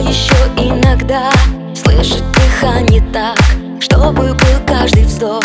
еще иногда Слышит дыхание так, чтобы был каждый вздох.